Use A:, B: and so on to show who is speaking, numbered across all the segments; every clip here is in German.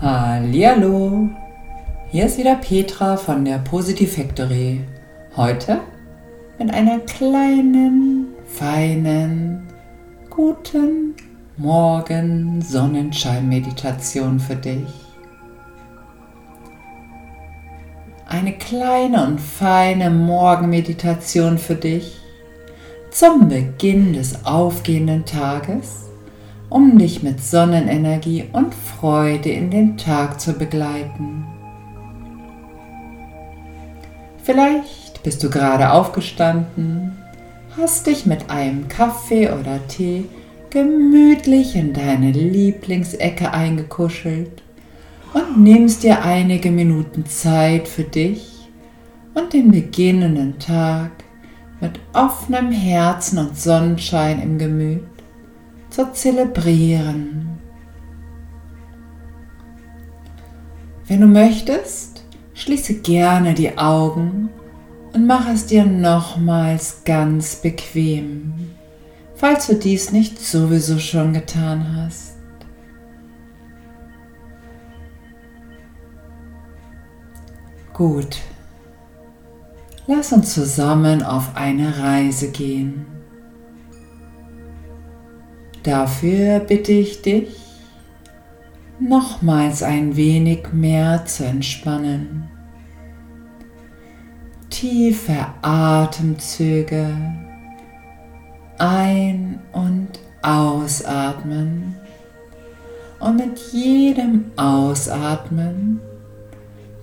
A: Hallihallo, hier ist wieder Petra von der Positive Factory. Heute mit einer kleinen, feinen, guten Morgen Sonnenschein-Meditation für dich. Eine kleine und feine Morgenmeditation für dich zum Beginn des aufgehenden Tages um dich mit Sonnenenergie und Freude in den Tag zu begleiten. Vielleicht bist du gerade aufgestanden, hast dich mit einem Kaffee oder Tee gemütlich in deine Lieblingsecke eingekuschelt und nimmst dir einige Minuten Zeit für dich und den beginnenden Tag mit offenem Herzen und Sonnenschein im Gemüt zu zelebrieren. Wenn du möchtest, schließe gerne die Augen und mach es dir nochmals ganz bequem, falls du dies nicht sowieso schon getan hast. Gut, lass uns zusammen auf eine Reise gehen. Dafür bitte ich dich, nochmals ein wenig mehr zu entspannen. Tiefe Atemzüge ein- und ausatmen. Und mit jedem Ausatmen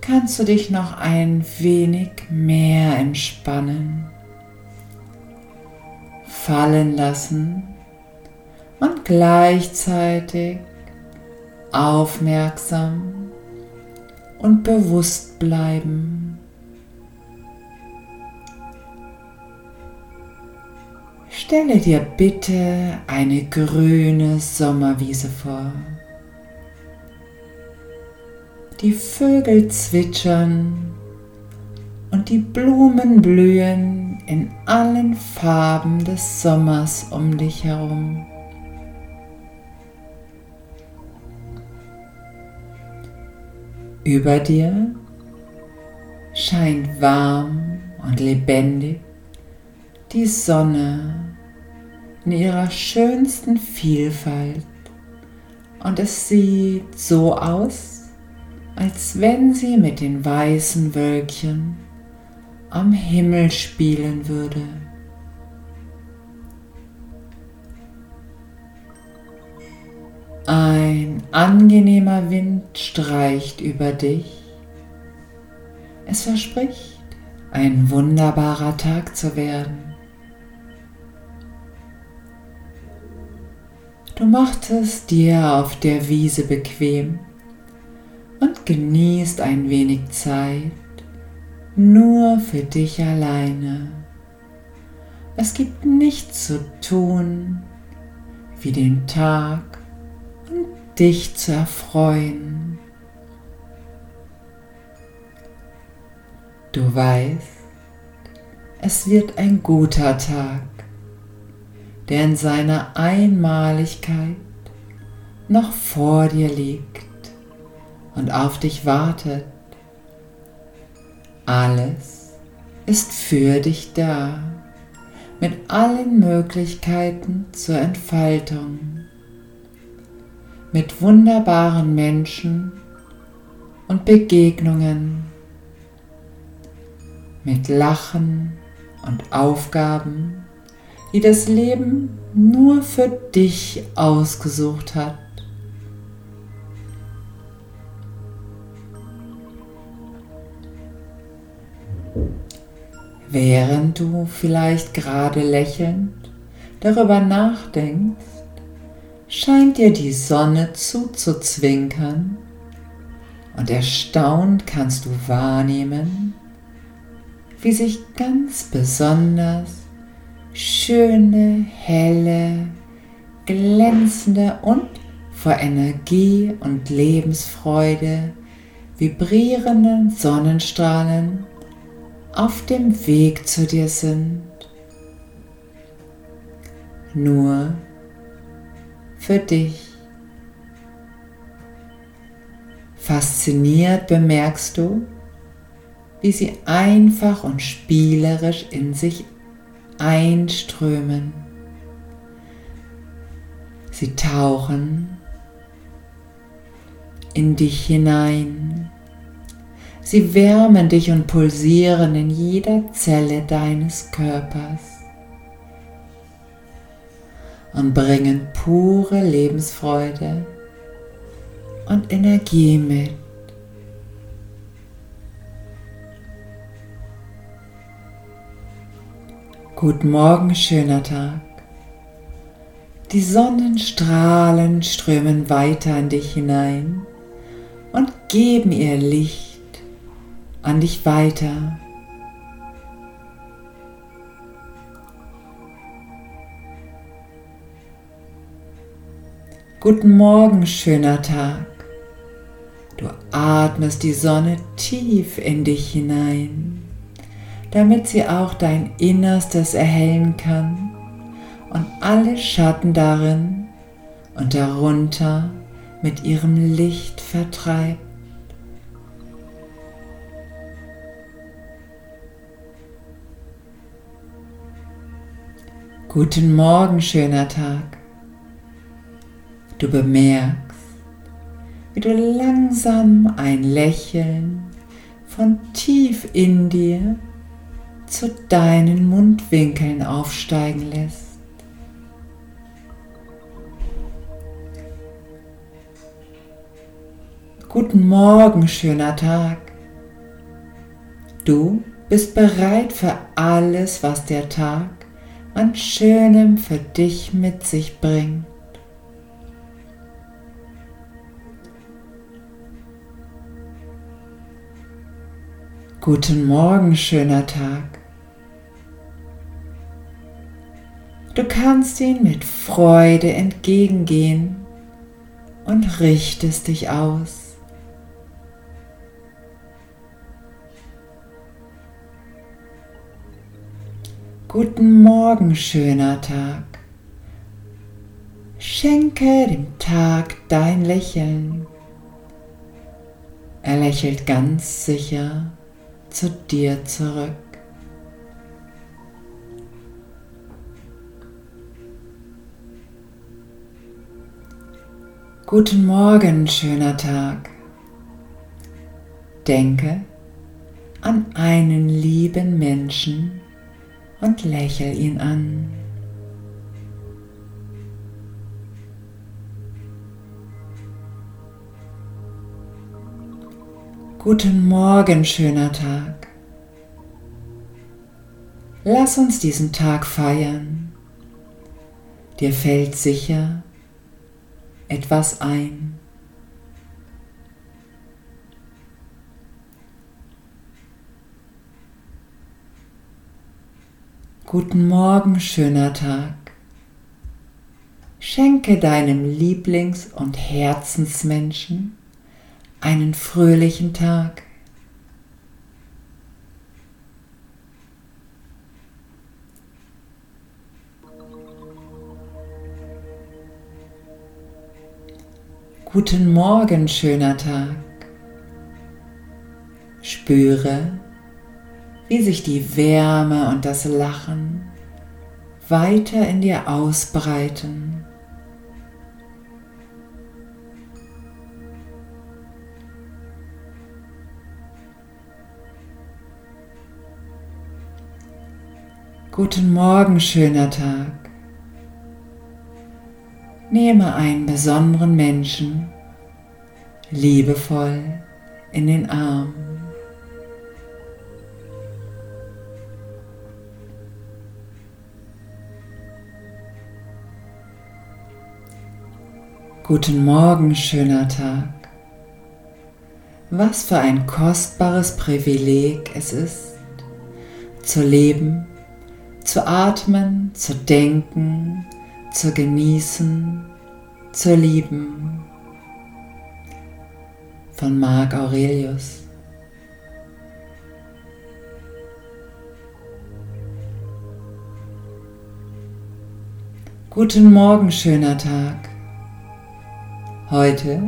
A: kannst du dich noch ein wenig mehr entspannen. Fallen lassen und gleichzeitig aufmerksam und bewusst bleiben. Stelle dir bitte eine grüne Sommerwiese vor. Die Vögel zwitschern und die Blumen blühen in allen Farben des Sommers um dich herum. Über dir scheint warm und lebendig die Sonne in ihrer schönsten Vielfalt und es sieht so aus, als wenn sie mit den weißen Wölkchen am Himmel spielen würde. Ein angenehmer Wind streicht über dich. Es verspricht, ein wunderbarer Tag zu werden. Du machtest dir auf der Wiese bequem und genießt ein wenig Zeit nur für dich alleine. Es gibt nichts zu tun, wie den Tag dich zu erfreuen. Du weißt, es wird ein guter Tag, der in seiner Einmaligkeit noch vor dir liegt und auf dich wartet. Alles ist für dich da, mit allen Möglichkeiten zur Entfaltung mit wunderbaren Menschen und Begegnungen, mit Lachen und Aufgaben, die das Leben nur für dich ausgesucht hat. Während du vielleicht gerade lächelnd darüber nachdenkst, scheint dir die Sonne zuzuzwinkern und erstaunt kannst du wahrnehmen, wie sich ganz besonders schöne, helle, glänzende und vor Energie und Lebensfreude vibrierenden Sonnenstrahlen auf dem Weg zu dir sind. Nur für dich. Fasziniert bemerkst du, wie sie einfach und spielerisch in sich einströmen. Sie tauchen in dich hinein. Sie wärmen dich und pulsieren in jeder Zelle deines Körpers und bringen pure Lebensfreude und Energie mit. Guten Morgen, schöner Tag. Die Sonnenstrahlen strömen weiter in dich hinein und geben ihr Licht an dich weiter. Guten Morgen, schöner Tag. Du atmest die Sonne tief in dich hinein, damit sie auch dein Innerstes erhellen kann und alle Schatten darin und darunter mit ihrem Licht vertreibt. Guten Morgen, schöner Tag. Du bemerkst, wie du langsam ein Lächeln von tief in dir zu deinen Mundwinkeln aufsteigen lässt. Guten Morgen, schöner Tag. Du bist bereit für alles, was der Tag an Schönem für dich mit sich bringt. Guten Morgen, schöner Tag. Du kannst ihn mit Freude entgegengehen und richtest dich aus. Guten Morgen, schöner Tag. Schenke dem Tag dein Lächeln. Er lächelt ganz sicher zu dir zurück. Guten Morgen, schöner Tag. Denke an einen lieben Menschen und lächel ihn an. Guten Morgen, schöner Tag. Lass uns diesen Tag feiern. Dir fällt sicher etwas ein. Guten Morgen, schöner Tag. Schenke deinem Lieblings- und Herzensmenschen einen fröhlichen Tag. Guten Morgen, schöner Tag. Spüre, wie sich die Wärme und das Lachen weiter in dir ausbreiten. Guten Morgen, schöner Tag. Nehme einen besonderen Menschen liebevoll in den Arm. Guten Morgen, schöner Tag. Was für ein kostbares Privileg es ist, zu leben zu atmen, zu denken, zu genießen, zu lieben. Von Marc Aurelius. Guten Morgen, schöner Tag. Heute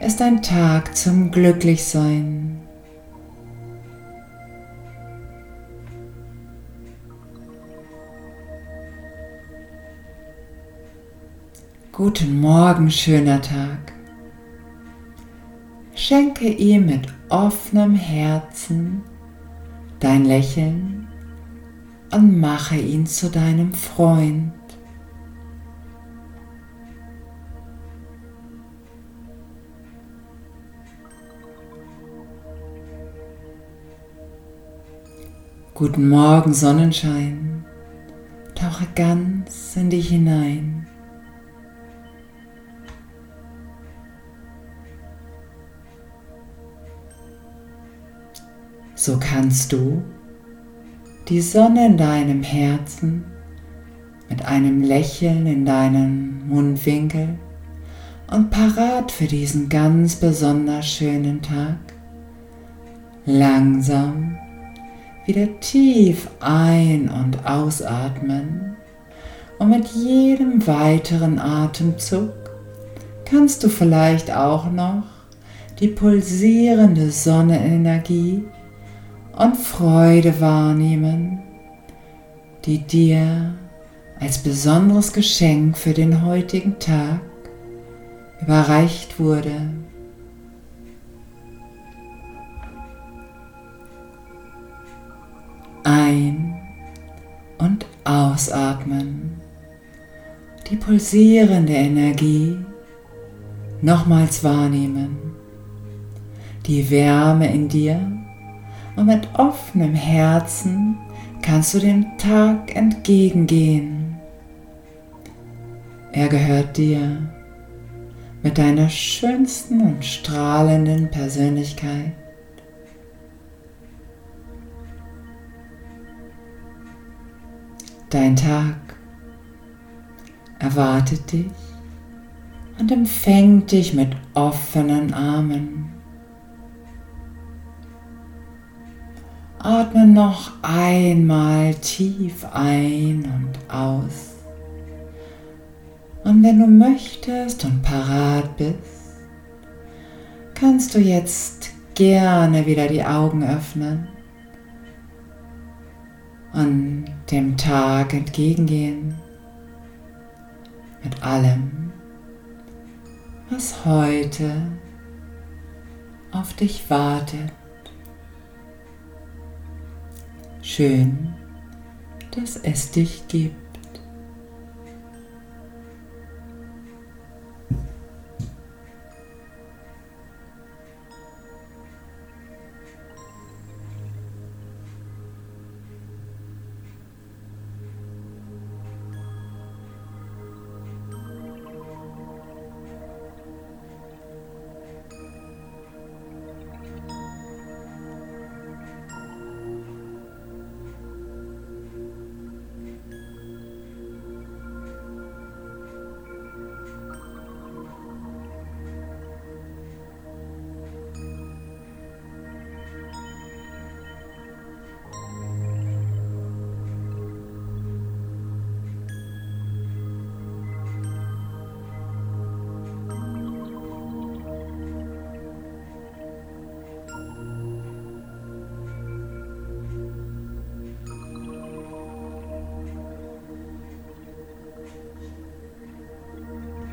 A: ist ein Tag zum Glücklichsein. Guten Morgen, schöner Tag. Schenke ihm mit offenem Herzen dein Lächeln und mache ihn zu deinem Freund. Guten Morgen, Sonnenschein. Tauche ganz in dich hinein. So kannst du die Sonne in deinem Herzen mit einem Lächeln in deinem Mundwinkel und parat für diesen ganz besonders schönen Tag langsam wieder tief ein- und ausatmen. Und mit jedem weiteren Atemzug kannst du vielleicht auch noch die pulsierende Sonnenenergie und Freude wahrnehmen, die dir als besonderes Geschenk für den heutigen Tag überreicht wurde. Ein- und ausatmen. Die pulsierende Energie nochmals wahrnehmen. Die Wärme in dir und mit offenem Herzen kannst du dem Tag entgegengehen. Er gehört dir mit deiner schönsten und strahlenden Persönlichkeit. Dein Tag erwartet dich und empfängt dich mit offenen Armen. Atme noch einmal tief ein und aus. Und wenn du möchtest und parat bist, kannst du jetzt gerne wieder die Augen öffnen und dem Tag entgegengehen mit allem, was heute auf dich wartet. Schön, dass es dich gibt.